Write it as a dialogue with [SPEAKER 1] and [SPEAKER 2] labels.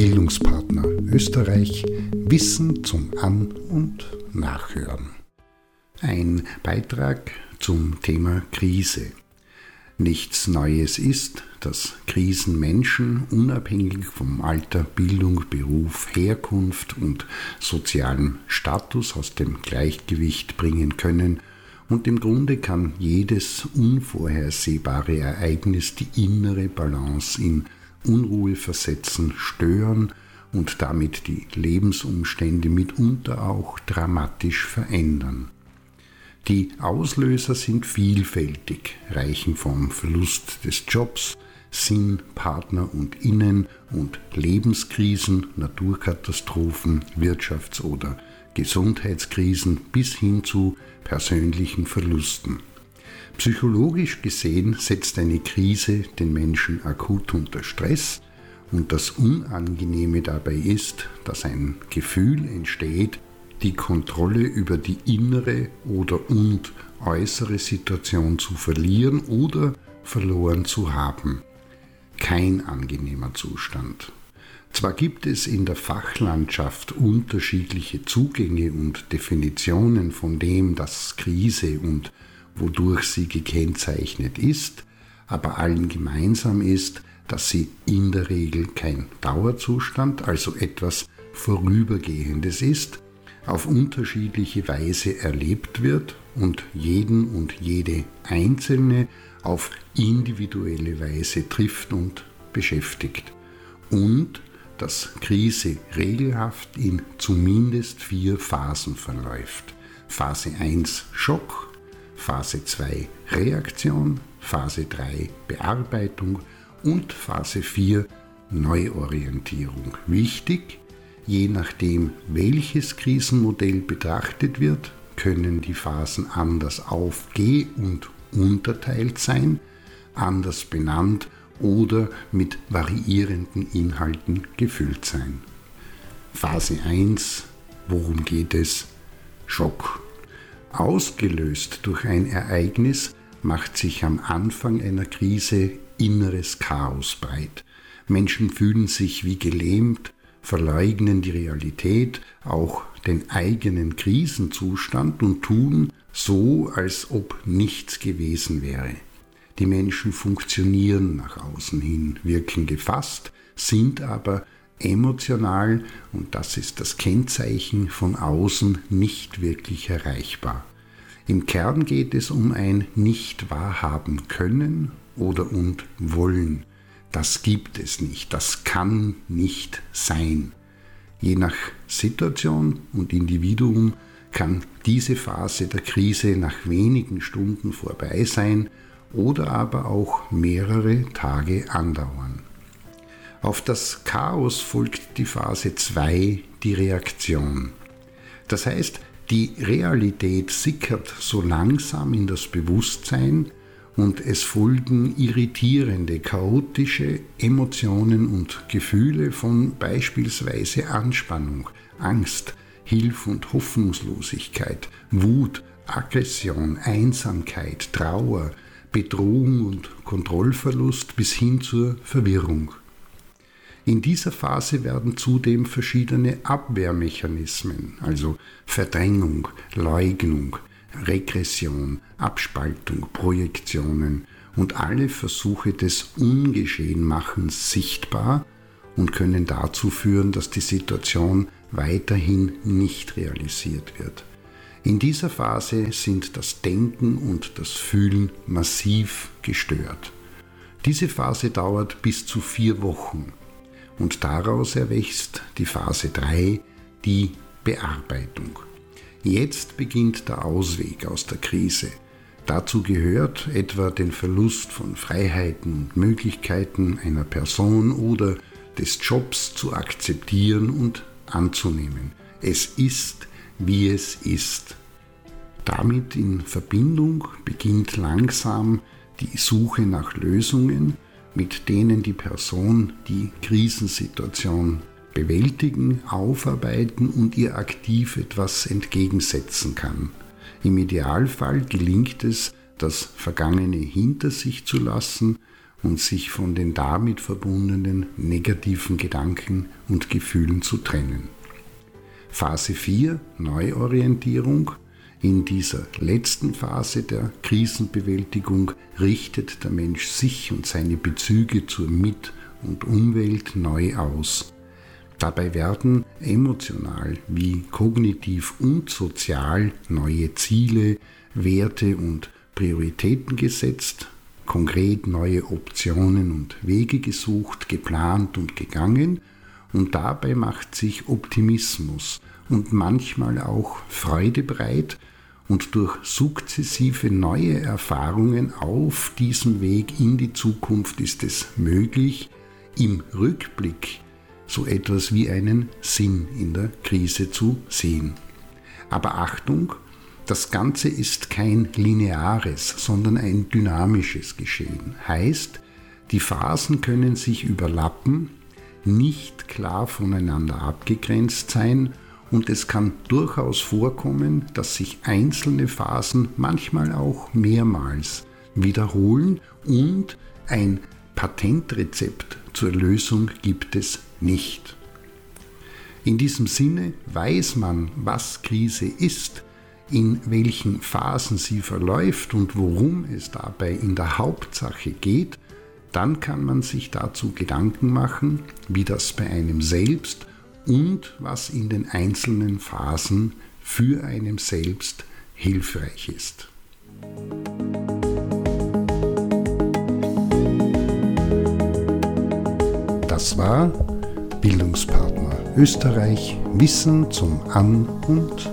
[SPEAKER 1] Bildungspartner Österreich Wissen zum An- und Nachhören. Ein Beitrag zum Thema Krise. Nichts Neues ist, dass Krisen Menschen unabhängig vom Alter, Bildung, Beruf, Herkunft und sozialem Status aus dem Gleichgewicht bringen können und im Grunde kann jedes unvorhersehbare Ereignis die innere Balance in Unruhe versetzen, stören und damit die Lebensumstände mitunter auch dramatisch verändern. Die Auslöser sind vielfältig, reichen vom Verlust des Jobs, Sinn, Partner und Innen und Lebenskrisen, Naturkatastrophen, Wirtschafts- oder Gesundheitskrisen bis hin zu persönlichen Verlusten. Psychologisch gesehen setzt eine Krise den Menschen akut unter Stress und das Unangenehme dabei ist, dass ein Gefühl entsteht, die Kontrolle über die innere oder und äußere Situation zu verlieren oder verloren zu haben. Kein angenehmer Zustand. Zwar gibt es in der Fachlandschaft unterschiedliche Zugänge und Definitionen von dem, dass Krise und wodurch sie gekennzeichnet ist, aber allen gemeinsam ist, dass sie in der Regel kein Dauerzustand, also etwas Vorübergehendes ist, auf unterschiedliche Weise erlebt wird und jeden und jede Einzelne auf individuelle Weise trifft und beschäftigt. Und dass Krise regelhaft in zumindest vier Phasen verläuft. Phase 1 Schock, Phase 2 Reaktion, Phase 3 Bearbeitung und Phase 4 Neuorientierung. Wichtig, je nachdem welches Krisenmodell betrachtet wird, können die Phasen anders aufge- und unterteilt sein, anders benannt oder mit variierenden Inhalten gefüllt sein. Phase 1. Worum geht es? Schock. Ausgelöst durch ein Ereignis macht sich am Anfang einer Krise inneres Chaos breit. Menschen fühlen sich wie gelähmt, verleugnen die Realität, auch den eigenen Krisenzustand und tun so, als ob nichts gewesen wäre. Die Menschen funktionieren nach außen hin, wirken gefasst, sind aber emotional, und das ist das Kennzeichen von außen, nicht wirklich erreichbar. Im Kern geht es um ein nicht wahrhaben können oder und wollen. Das gibt es nicht, das kann nicht sein. Je nach Situation und Individuum kann diese Phase der Krise nach wenigen Stunden vorbei sein oder aber auch mehrere Tage andauern. Auf das Chaos folgt die Phase 2, die Reaktion. Das heißt, die Realität sickert so langsam in das Bewusstsein und es folgen irritierende, chaotische Emotionen und Gefühle von beispielsweise Anspannung, Angst, Hilf- und Hoffnungslosigkeit, Wut, Aggression, Einsamkeit, Trauer, Bedrohung und Kontrollverlust bis hin zur Verwirrung. In dieser Phase werden zudem verschiedene Abwehrmechanismen, also Verdrängung, Leugnung, Regression, Abspaltung, Projektionen und alle Versuche des Ungeschehenmachens sichtbar und können dazu führen, dass die Situation weiterhin nicht realisiert wird. In dieser Phase sind das Denken und das Fühlen massiv gestört. Diese Phase dauert bis zu vier Wochen und daraus erwächst die Phase 3, die Bearbeitung. Jetzt beginnt der Ausweg aus der Krise. Dazu gehört etwa den Verlust von Freiheiten und Möglichkeiten einer Person oder des Jobs zu akzeptieren und anzunehmen. Es ist wie es ist. Damit in Verbindung beginnt langsam die Suche nach Lösungen, mit denen die Person die Krisensituation bewältigen, aufarbeiten und ihr aktiv etwas entgegensetzen kann. Im Idealfall gelingt es, das Vergangene hinter sich zu lassen und sich von den damit verbundenen negativen Gedanken und Gefühlen zu trennen. Phase 4 Neuorientierung. In dieser letzten Phase der Krisenbewältigung richtet der Mensch sich und seine Bezüge zur Mit- und Umwelt neu aus. Dabei werden emotional wie kognitiv und sozial neue Ziele, Werte und Prioritäten gesetzt, konkret neue Optionen und Wege gesucht, geplant und gegangen und dabei macht sich Optimismus und manchmal auch Freude breit und durch sukzessive neue Erfahrungen auf diesem Weg in die Zukunft ist es möglich, im Rückblick so etwas wie einen Sinn in der Krise zu sehen. Aber Achtung, das Ganze ist kein lineares, sondern ein dynamisches Geschehen. Heißt, die Phasen können sich überlappen, nicht klar voneinander abgegrenzt sein und es kann durchaus vorkommen, dass sich einzelne Phasen manchmal auch mehrmals wiederholen und ein Patentrezept zur Lösung gibt es nicht. In diesem Sinne weiß man, was Krise ist, in welchen Phasen sie verläuft und worum es dabei in der Hauptsache geht, dann kann man sich dazu Gedanken machen, wie das bei einem selbst und was in den einzelnen Phasen für einem selbst hilfreich ist. Das war Bildungspartner Österreich Wissen zum An- und